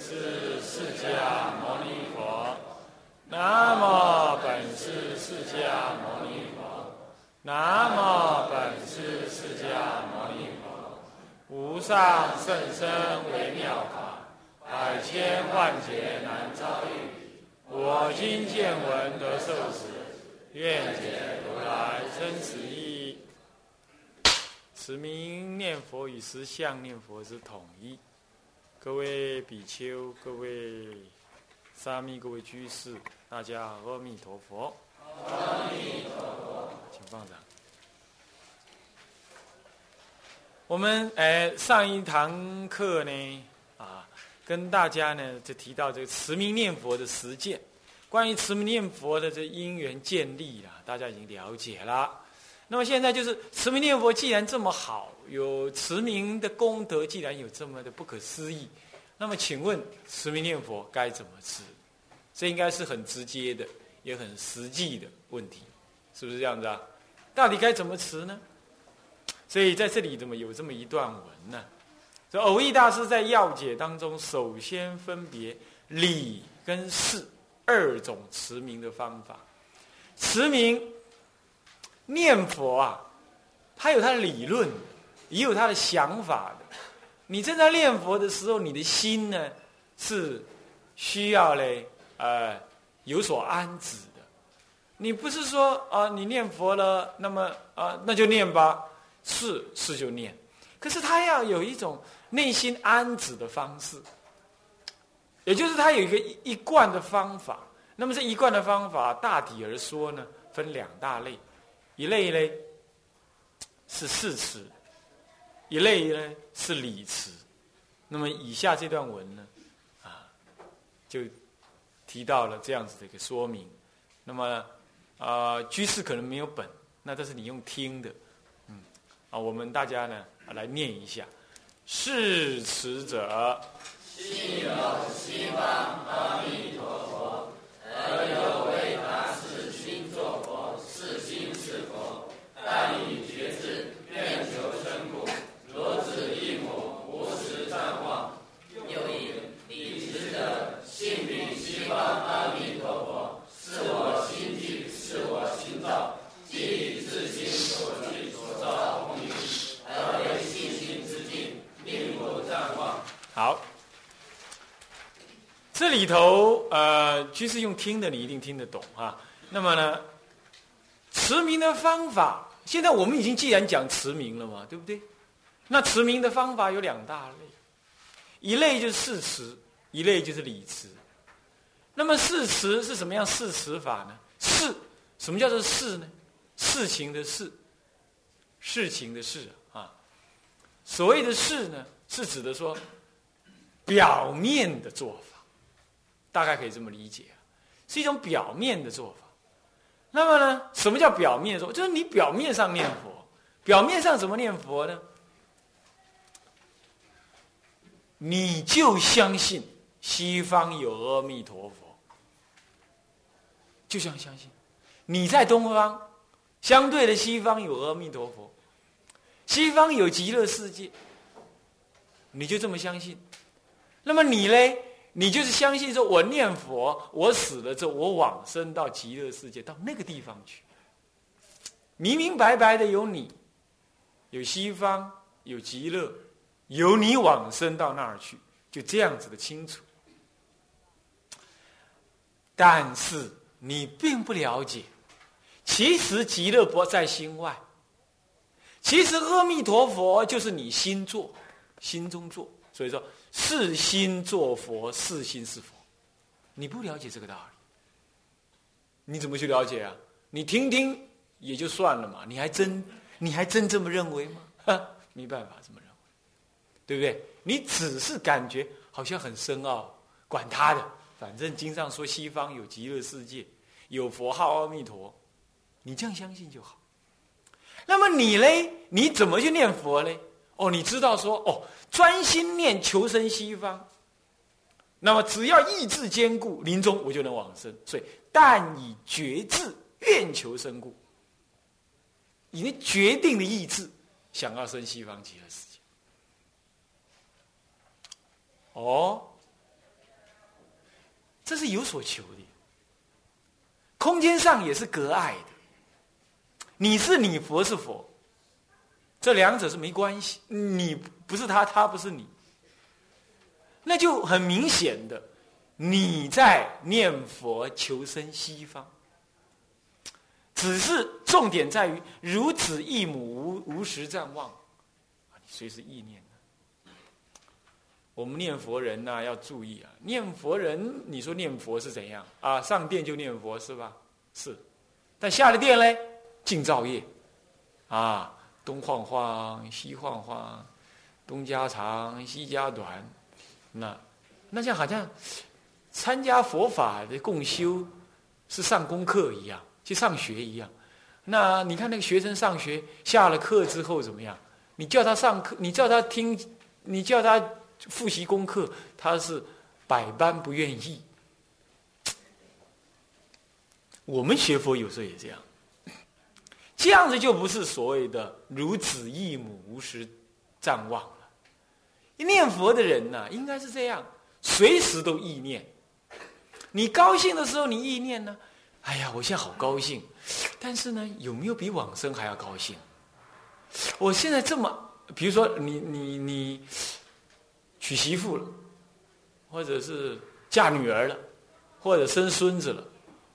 是释迦牟尼佛。南无本师释迦牟尼佛。南无本师释迦牟尼佛。无上甚深微妙法，百千万劫难遭遇。我今见闻得受持，愿解如来真实意。此名念佛与实相念佛之统一。各位比丘、各位沙弥、各位居士，大家阿弥陀佛。阿弥陀佛，请放掌。我们哎，上一堂课呢，啊，跟大家呢就提到这个持名念佛的实践。关于持名念佛的这因缘建立啊，大家已经了解了。那么现在就是持名念佛，既然这么好，有持名的功德，既然有这么的不可思议，那么请问持名念佛该怎么持？这应该是很直接的，也很实际的问题，是不是这样子啊？到底该怎么持呢？所以在这里怎么有这么一段文呢？这偶益大师在要解当中，首先分别理跟事二种持名的方法，持名。念佛啊，他有他的理论，也有他的想法的。你正在念佛的时候，你的心呢是需要嘞呃有所安置的。你不是说啊，你念佛了，那么啊那就念吧，是是就念。可是他要有一种内心安置的方式，也就是他有一个一贯的方法。那么这一贯的方法，大体而说呢，分两大类。一类呢是事词，一类呢是理词。那么以下这段文呢，啊，就提到了这样子的一个说明。那么啊，居士可能没有本，那这是你用听的，嗯，啊，我们大家呢来念一下：誓词者，心有西方阿弥陀佛，而有为大师心作佛。但以觉智愿求生故，罗子一母无时暂忘。又以理智的信彼西方阿弥陀佛，是我心具，是我心造，即以自心所具所造空理，而为信心之境，并不暂忘。好，这里头呃，其实用听的，你一定听得懂啊。那么呢，持名的方法。现在我们已经既然讲持名了嘛，对不对？那持名的方法有两大类，一类就是事持，一类就是理持。那么事持是什么样事持法呢？事，什么叫做事呢？事情的事，事情的事啊。所谓的事呢，是指的说表面的做法，大概可以这么理解，是一种表面的做法。那么呢？什么叫表面说？就是你表面上念佛，表面上怎么念佛呢？你就相信西方有阿弥陀佛，就这样相信。你在东方，相对的西方有阿弥陀佛，西方有极乐世界，你就这么相信。那么你嘞？你就是相信说，我念佛，我死了之后，我往生到极乐世界，到那个地方去。明明白白的有你，有西方，有极乐，有你往生到那儿去，就这样子的清楚。但是你并不了解，其实极乐不在心外，其实阿弥陀佛就是你心做，心中做，所以说。是心作佛，是心是佛，你不了解这个道理，你怎么去了解啊？你听听也就算了嘛，你还真你还真这么认为吗？没办法这么认为，对不对？你只是感觉好像很深奥，管他的，反正经上说西方有极乐世界，有佛号阿弥陀，你这样相信就好。那么你嘞，你怎么去念佛嘞？哦，你知道说哦。专心念求生西方，那么只要意志坚固，临终我就能往生。所以，但以决志愿求生故，以那决定的意志想要生西方极乐世界。哦，这是有所求的。空间上也是隔爱的，你是你，佛是佛，这两者是没关系。你不是他，他不是你，那就很明显的，你在念佛求生西方。只是重点在于如子一母无无时暂忘，你随时意念我们念佛人呐要注意啊，念佛人你说念佛是怎样啊？上殿就念佛是吧？是，但下了殿嘞，净造业，啊，东晃晃西晃晃，东家长西家短，那那像好像参加佛法的共修是上功课一样。去上学一样，那你看那个学生上学下了课之后怎么样？你叫他上课，你叫他听，你叫他复习功课，他是百般不愿意。我们学佛有时候也这样，这样子就不是所谓的如子异母无时暂忘了。念佛的人呢，应该是这样，随时都意念。你高兴的时候，你意念呢？哎呀，我现在好高兴，但是呢，有没有比往生还要高兴？我现在这么，比如说你你你娶媳妇了，或者是嫁女儿了，或者生孙子了，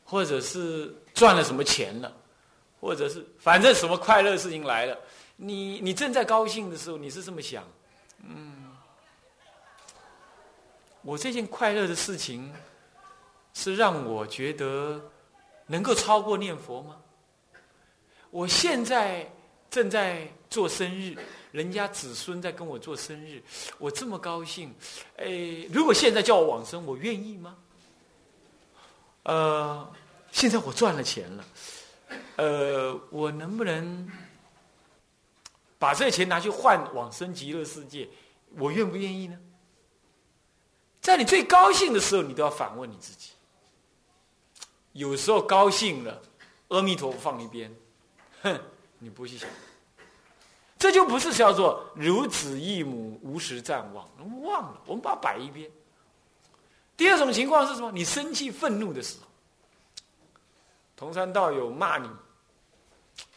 或者是赚了什么钱了，或者是反正什么快乐事情来了，你你正在高兴的时候，你是这么想，嗯，我这件快乐的事情是让我觉得。能够超过念佛吗？我现在正在做生日，人家子孙在跟我做生日，我这么高兴。哎，如果现在叫我往生，我愿意吗？呃，现在我赚了钱了，呃，我能不能把这钱拿去换往生极乐世界？我愿不愿意呢？在你最高兴的时候，你都要反问你自己。有时候高兴了，阿弥陀佛放一边，哼，你不去想，这就不是叫做如子忆母无时暂忘，忘了，我们把它摆一边。第二种情况是什么？你生气愤怒的时候，同山道友骂你，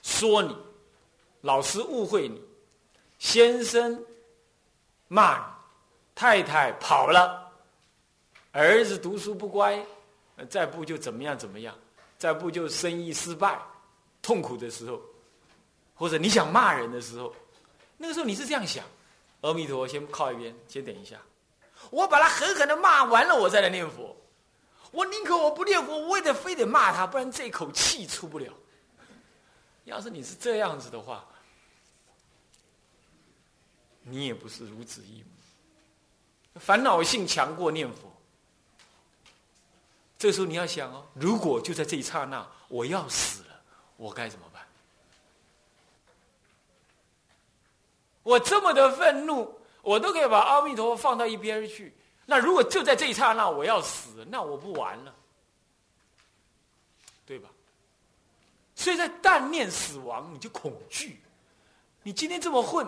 说你，老师误会你，先生骂你，太太跑了，儿子读书不乖。再不就怎么样怎么样，再不就生意失败，痛苦的时候，或者你想骂人的时候，那个时候你是这样想：阿弥陀佛，先靠一边，先等一下，我把他狠狠的骂完了，我再来念佛。我宁可我不念佛，我也得非得骂他，不然这口气出不了。要是你是这样子的话，你也不是如此义烦恼性强过念佛。这时候你要想哦，如果就在这一刹那我要死了，我该怎么办？我这么的愤怒，我都可以把阿弥陀佛放到一边去。那如果就在这一刹那我要死，那我不完了，对吧？所以在但念死亡，你就恐惧。你今天这么混，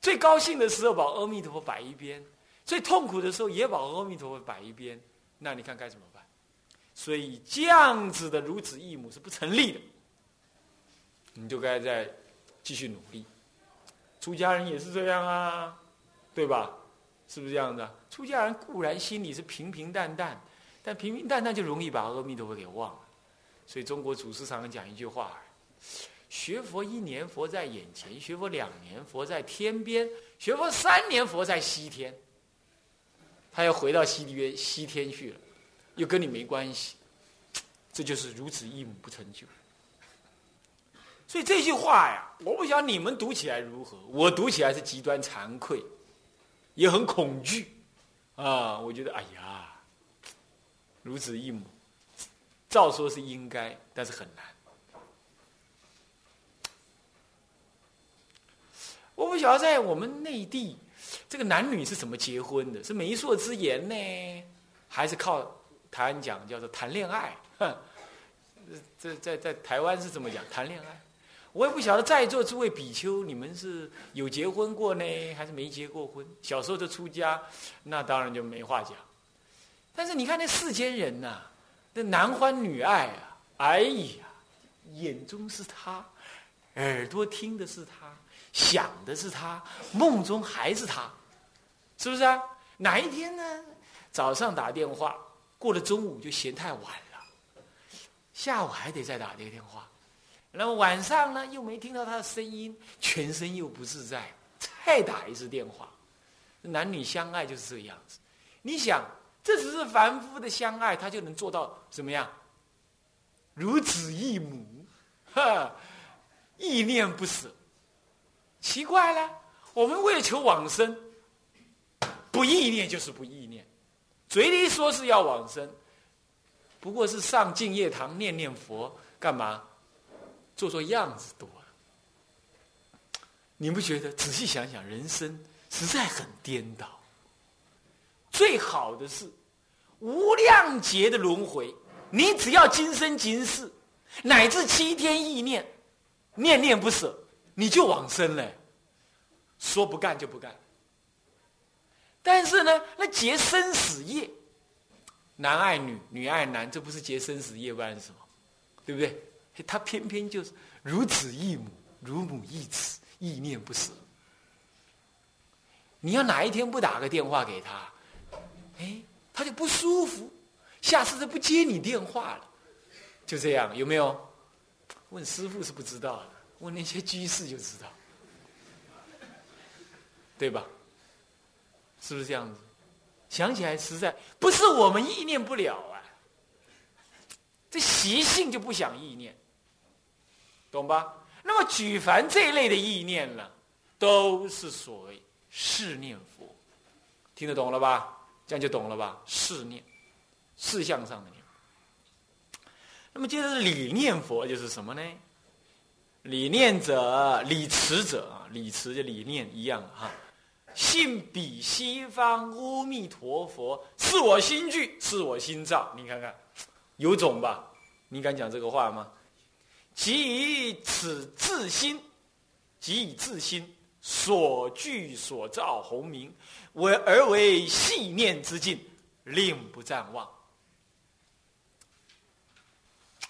最高兴的时候把阿弥陀佛摆一边，最痛苦的时候也把阿弥陀佛摆一边，那你看该怎么办？所以这样子的如此一母是不成立的，你就该再继续努力。出家人也是这样啊，对吧？是不是这样的？出家人固然心里是平平淡淡，但平平淡淡就容易把阿弥陀佛给忘了。所以中国祖师常常讲一句话：学佛一年佛在眼前，学佛两年佛在天边，学佛三年佛在西天。他要回到西边西天去了。又跟你没关系，这就是如此一母不成就。所以这句话呀，我不晓得你们读起来如何，我读起来是极端惭愧，也很恐惧啊！我觉得，哎呀，如此一母，照说是应该，但是很难。我不晓得在我们内地，这个男女是怎么结婚的？是媒妁之言呢，还是靠？台湾讲叫做谈恋爱，哼，这在在台湾是怎么讲谈恋爱？我也不晓得在座诸位比丘，你们是有结婚过呢，还是没结过婚？小时候就出家，那当然就没话讲。但是你看那世间人呐，那男欢女爱啊，哎呀，眼中是他，耳朵听的是他，想的是他，梦中还是他，是不是啊？哪一天呢？早上打电话，过了中午就嫌太晚了，下午还得再打这个电话，那么晚上呢又没听到他的声音，全身又不自在，再打一次电话。男女相爱就是这个样子，你想，这只是凡夫的相爱，他就能做到怎么样？如子异母，哈，意念不舍。奇怪了，我们为了求往生，不意念就是不意念，嘴里说是要往生，不过是上净业堂念念佛，干嘛？做做样子多了。你不觉得？仔细想想，人生。实在很颠倒。最好的是无量劫的轮回，你只要今生今世，乃至七天意念，念念不舍，你就往生了。说不干就不干。但是呢，那结生死业，男爱女，女爱男，这不是结生死业，不然是什么？对不对？他偏偏就是如子异母，如母异子，意念不舍。你要哪一天不打个电话给他，哎，他就不舒服，下次就不接你电话了，就这样，有没有？问师傅是不知道的，问那些居士就知道，对吧？是不是这样子？想起来实在不是我们意念不了啊，这习性就不想意念，懂吧？那么举凡这一类的意念呢，都是所谓。是念佛，听得懂了吧？这样就懂了吧？是念，事相上的念。那么接着理念佛就是什么呢？理念者，理持者啊，理持就理念一样哈。信彼西方阿弥陀佛，是我心具，是我心造。你看看，有种吧？你敢讲这个话吗？即以此自心，即以自心。所具所造鸿明，为而为细念之境，令不暂忘。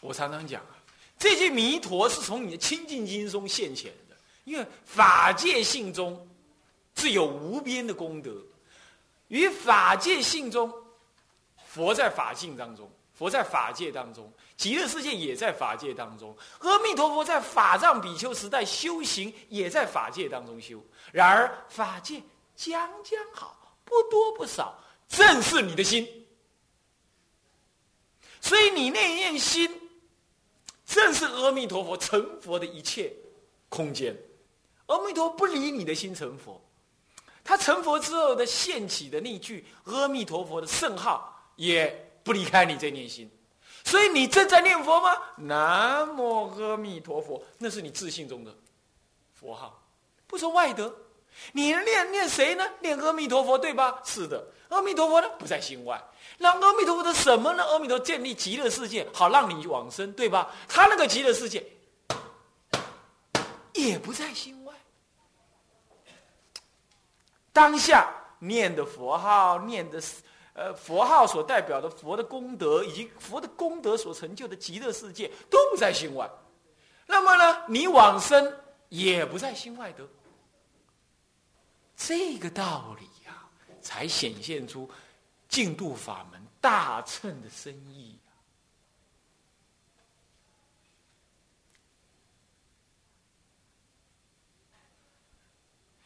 我常常讲啊，这句弥陀是从你的清净经中现前的，因为法界性中自有无边的功德，与法界性中，佛在法性当中。佛在法界当中，极乐世界也在法界当中。阿弥陀佛在法藏比丘时代修行，也在法界当中修。然而法界将将好，不多不少，正是你的心。所以你那念心，正是阿弥陀佛成佛的一切空间。阿弥陀不理你的心成佛，他成佛之后的现起的那句阿弥陀佛的圣号也。不离开你这念心，所以你正在念佛吗？南无阿弥陀佛，那是你自信中的佛号，不说外德。你念念谁呢？念阿弥陀佛，对吧？是的，阿弥陀佛呢不在心外。那阿弥陀佛的什么呢？阿弥陀建立极乐世界，好让你往生，对吧？他那个极乐世界也不在心外。当下念的佛号，念的。呃，佛号所代表的佛的功德，以及佛的功德所成就的极乐世界，都不在心外。那么呢，你往生也不在心外得。这个道理呀，才显现出净度法门大乘的深意。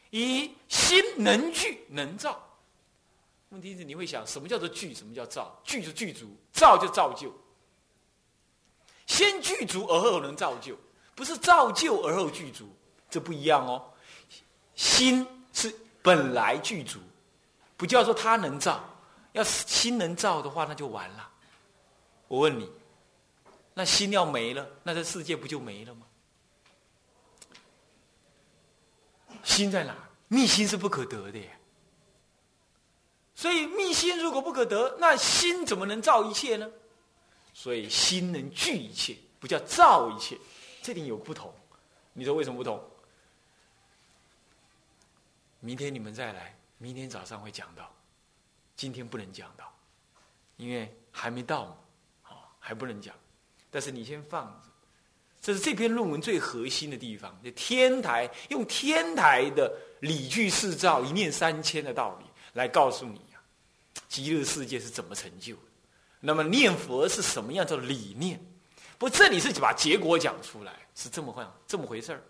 以心能聚能造。问题是你会想，什么叫做具？什么叫造？具就具足，造就造就。先具足而后能造就，不是造就而后具足，这不一样哦。心是本来具足，不叫做他能造。要是心能造的话，那就完了。我问你，那心要没了，那这世界不就没了吗？心在哪？密心是不可得的。所以密心如果不可得，那心怎么能造一切呢？所以心能聚一切，不叫造一切，这点有不同。你说为什么不同？明天你们再来，明天早上会讲到，今天不能讲到。因为还没到嘛，啊，还不能讲。但是你先放着，这是这篇论文最核心的地方。就天台用天台的理具四照一念三千的道理来告诉你呀，极乐世界是怎么成就的。那么念佛是什么样的理念？不，这里是把结果讲出来，是这么回这么回事儿。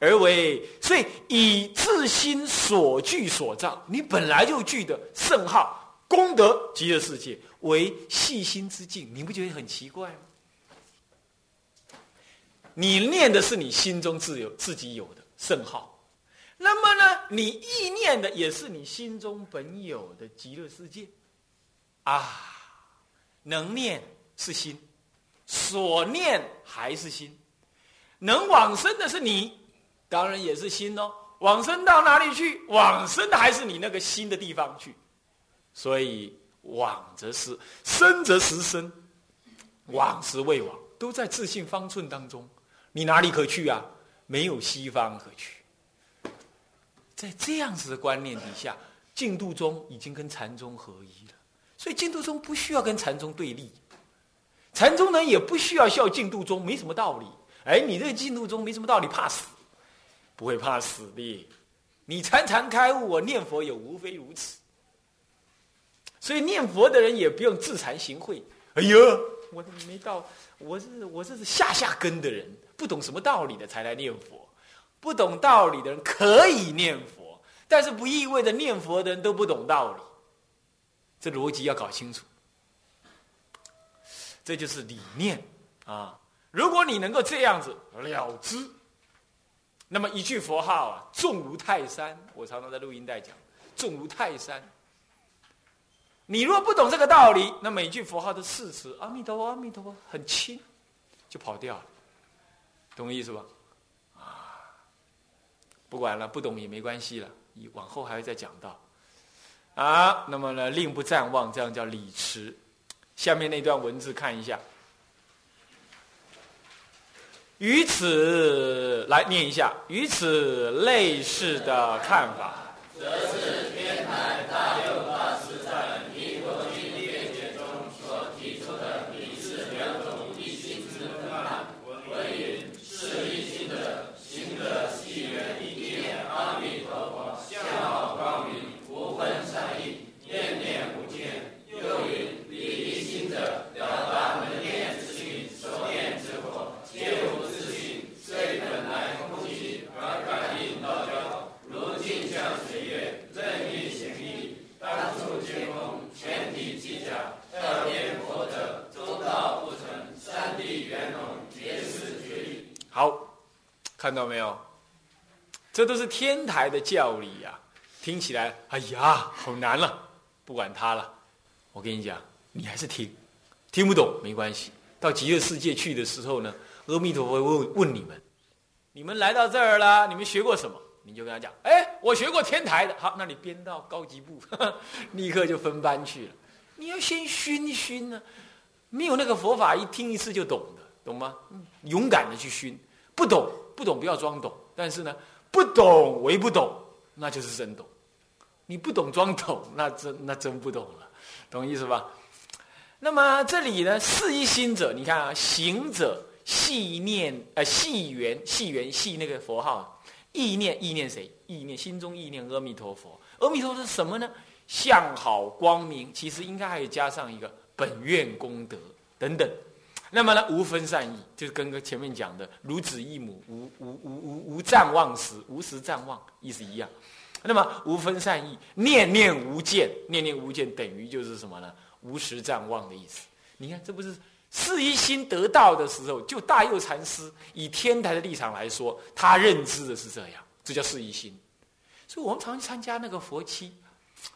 而为所以以自心所具所造，你本来就具的圣号功德极乐世界为细心之境，你不觉得很奇怪吗？你念的是你心中自有自己有的圣号，那么呢，你意念的也是你心中本有的极乐世界啊。能念是心，所念还是心，能往生的是你，当然也是心哦。往生到哪里去？往生的还是你那个心的地方去。所以往则是生，则实生；往时未往，都在自信方寸当中。你哪里可去啊？没有西方可去。在这样子的观念底下，净土宗已经跟禅宗合一了。所以净土宗不需要跟禅宗对立，禅宗呢也不需要笑净土宗没什么道理。哎，你这个净土宗没什么道理，怕死？不会怕死的。你禅禅开悟，我念佛也无非如此。所以念佛的人也不用自惭形秽。哎呦，我没到，我是我这是下下根的人，不懂什么道理的才来念佛。不懂道理的人可以念佛，但是不意味着念佛的人都不懂道理。这逻辑要搞清楚，这就是理念啊！如果你能够这样子了之，那么一句佛号啊，重如泰山。我常常在录音带讲，重如泰山。你若不懂这个道理，那每句佛号的誓词“阿弥陀佛，阿弥陀佛”很轻，就跑掉了，懂我意思吧？不管了，不懂也没关系了，往后还会再讲到。啊，那么呢，令不暂忘，这样叫礼持。下面那段文字看一下，于此来念一下，与此类似的看法，则是天台大六大师在《弥陀经辩解》中所提出的理事两种一心之分案，为云是一心者，行者系缘一念阿弥陀佛，相好光明。分善意，念念无间。又云理一心者，了达能念之心，所念之佛，皆无自性，虽本来空寂，而感应道交，如镜像水月，任意显异，当处皆空，全体即假。二边佛者，周道不成，三地圆融，皆是绝理。好，看到没有？这都是天台的教理呀。听起来，哎呀，好难了。不管他了，我跟你讲，你还是听，听不懂没关系。到极乐世界去的时候呢，阿弥陀佛问问你们：你们来到这儿了，你们学过什么？你就跟他讲：哎，我学过天台的。好，那你编到高级部，立刻就分班去了。你要先熏一熏呢，没有那个佛法，一听一次就懂的，懂吗？勇敢的去熏，不懂不懂，不要装懂。但是呢，不懂为不懂，那就是真懂。你不懂装懂，那真那真不懂了，懂意思吧？那么这里呢，是一心者，你看啊，行者细念呃细缘细缘细那个佛号，意念意念谁？意念心中意念阿弥陀佛。阿弥陀佛是什么呢？相好光明，其实应该还有加上一个本愿功德等等。那么呢，无分善意，就是跟个前面讲的如子一母，无无无无无暂忘时，无时暂忘，意思一样。那么无分善意，念念无间，念念无间等于就是什么呢？无时暂忘的意思。你看，这不是四一心得道的时候，就大佑禅师以天台的立场来说，他认知的是这样，这叫四一心。所以我们常去参加那个佛期，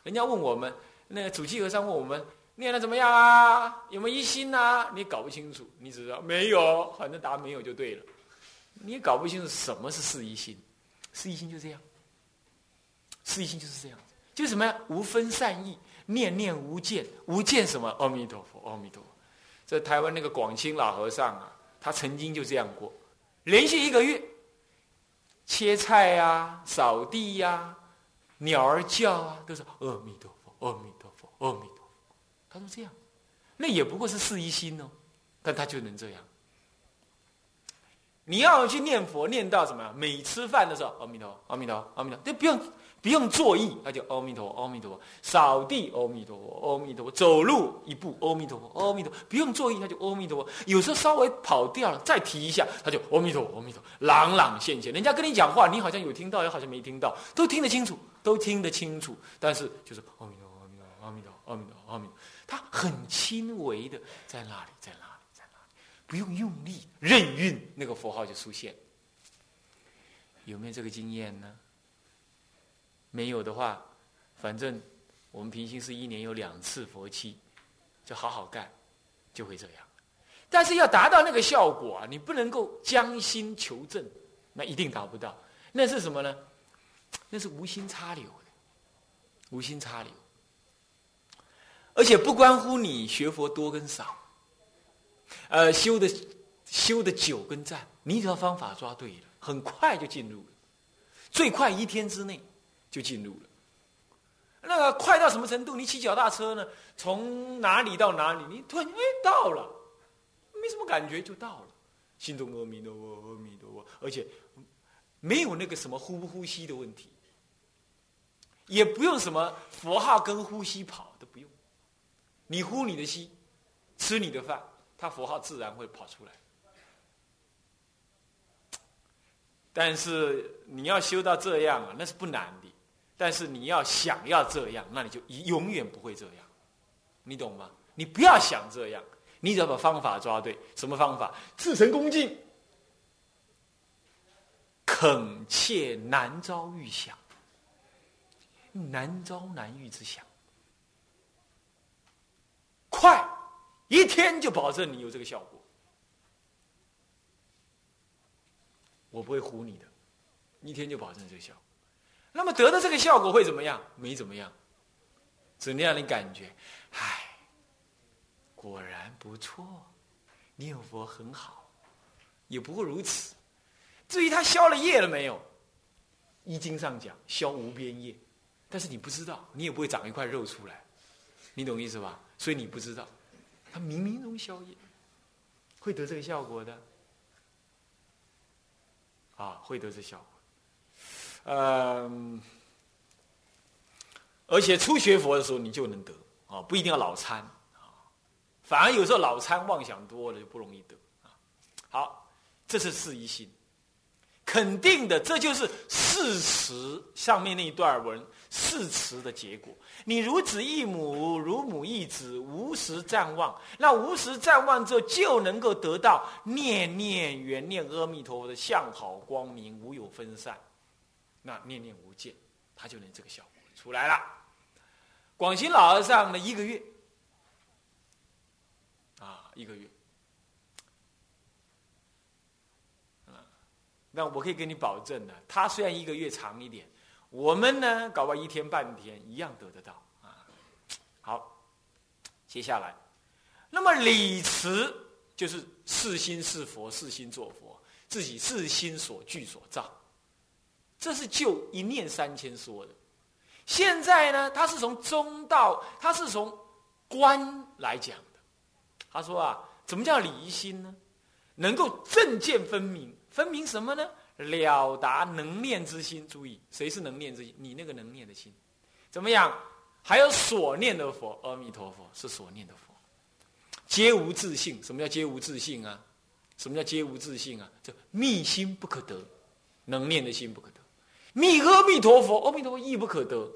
人家问我们，那个主祭和尚问我们念的怎么样啊？有没有一心啊？你搞不清楚，你只知道没有，反正答没有就对了。你也搞不清楚什么是四一心，四一心就这样。四一心就是这样，就什么呀？无分善意，念念无见，无见什么？阿弥陀佛，阿弥陀佛。在台湾那个广清老和尚啊，他曾经就这样过，连续一个月，切菜呀、扫地呀、鸟儿叫啊，都是阿弥陀佛，阿弥陀佛，阿弥陀。他说这样，那也不过是四一心哦，但他就能这样。你要去念佛，念到什么？每吃饭的时候，阿弥陀，阿弥陀，阿弥陀，就不用不用作意，他就阿弥陀，阿弥陀佛。扫地，阿弥陀佛，阿弥陀佛。走路一步，阿弥陀佛，阿弥陀佛。不用作意，他就阿弥陀佛。有时候稍微跑掉了，再提一下，他就阿弥陀，阿弥陀，朗朗现前。人家跟你讲话，你好像有听到，又好像没听到，都听得清楚，都听得清楚。但是就是阿弥陀，阿弥陀，阿弥陀，阿弥陀，阿弥陀。他很轻微的在那里，在那里。在那里不用用力，任运，那个佛号就出现。有没有这个经验呢？没有的话，反正我们平行是一年有两次佛期，就好好干，就会这样。但是要达到那个效果啊，你不能够将心求证，那一定达不到。那是什么呢？那是无心插柳的，无心插柳，而且不关乎你学佛多跟少。呃，修的修的久跟站，你只要方法抓对了，很快就进入了，最快一天之内就进入了。那个快到什么程度？你骑脚踏车呢，从哪里到哪里，你突然哎到了，没什么感觉就到了，心中阿弥陀佛，阿弥陀佛，而且没有那个什么呼不呼吸的问题，也不用什么佛号跟呼吸跑都不用，你呼你的吸，吃你的饭。他佛号自然会跑出来，但是你要修到这样啊，那是不难的。但是你要想要这样，那你就永远不会这样，你懂吗？你不要想这样，你只要把方法抓对。什么方法？至诚恭敬，恳切难遭遇想，难遭难遇之想，快。一天就保证你有这个效果，我不会唬你的，一天就保证这个效果。那么得到这个效果会怎么样？没怎么样，只能让你感觉，唉，果然不错，念佛很好，也不过如此。至于他消了业了没有，易经上讲消无边业，但是你不知道，你也不会长一块肉出来，你懂意思吧？所以你不知道。他冥冥中消业，会得这个效果的，啊，会得这效果。嗯，而且初学佛的时候你就能得啊，不一定要老参啊，反而有时候老参妄想多了就不容易得啊。好，这是四一心。肯定的，这就是事实。上面那一段文誓词的结果。你如子一母，如母一子，无时暂忘。那无时暂忘之后，就能够得到念念缘念阿弥陀佛的相好光明，无有分散。那念念无间，他就能这个效果出来了。广兴老和尚的一个月，啊，一个月。那我可以给你保证的，他虽然一个月长一点，我们呢搞完一天半天一样得得到啊。好，接下来，那么理慈就是是心是佛，是心做佛，自己是心所具所造，这是就一念三千说的。现在呢，他是从中道，他是从观来讲的。他说啊，怎么叫理心呢？能够正见分明。分明什么呢？了达能念之心。注意，谁是能念之心？你那个能念的心，怎么样？还有所念的佛，阿弥陀佛是所念的佛，皆无自性。什么叫皆无自性啊？什么叫皆无自性啊？就密心不可得，能念的心不可得。密阿弥陀佛，阿弥陀佛亦不可得。